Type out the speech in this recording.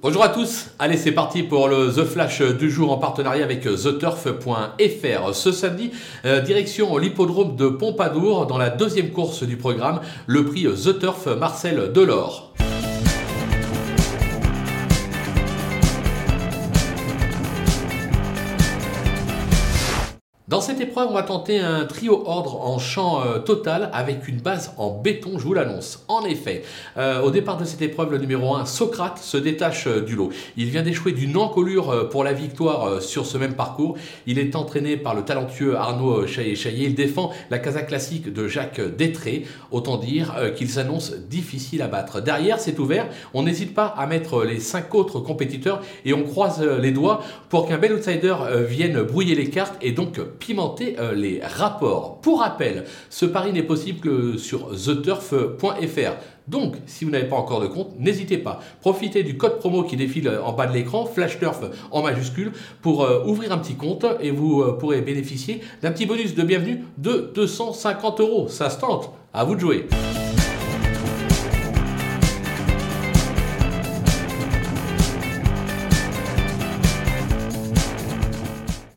Bonjour à tous, allez c'est parti pour le The Flash du jour en partenariat avec TheTurf.fr. Ce samedi, euh, direction l'hippodrome de Pompadour dans la deuxième course du programme, le prix The Turf Marcel Delors. Dans cette épreuve, on va tenter un trio ordre en champ euh, total avec une base en béton, je vous l'annonce. En effet, euh, au départ de cette épreuve, le numéro 1, Socrate, se détache euh, du lot. Il vient d'échouer d'une encolure pour la victoire sur ce même parcours. Il est entraîné par le talentueux Arnaud Chaillet-Chaillet. Il défend la casa classique de Jacques Détré. Autant dire qu'il s'annonce difficile à battre. Derrière, c'est ouvert. On n'hésite pas à mettre les cinq autres compétiteurs et on croise les doigts pour qu'un bel outsider vienne brouiller les cartes et donc pimenter euh, les rapports. Pour rappel, ce pari n'est possible que sur theturf.fr. Donc, si vous n'avez pas encore de compte, n'hésitez pas. Profitez du code promo qui défile en bas de l'écran, FlashTurf en majuscule, pour euh, ouvrir un petit compte et vous euh, pourrez bénéficier d'un petit bonus de bienvenue de 250 euros. Ça se tente. À vous de jouer.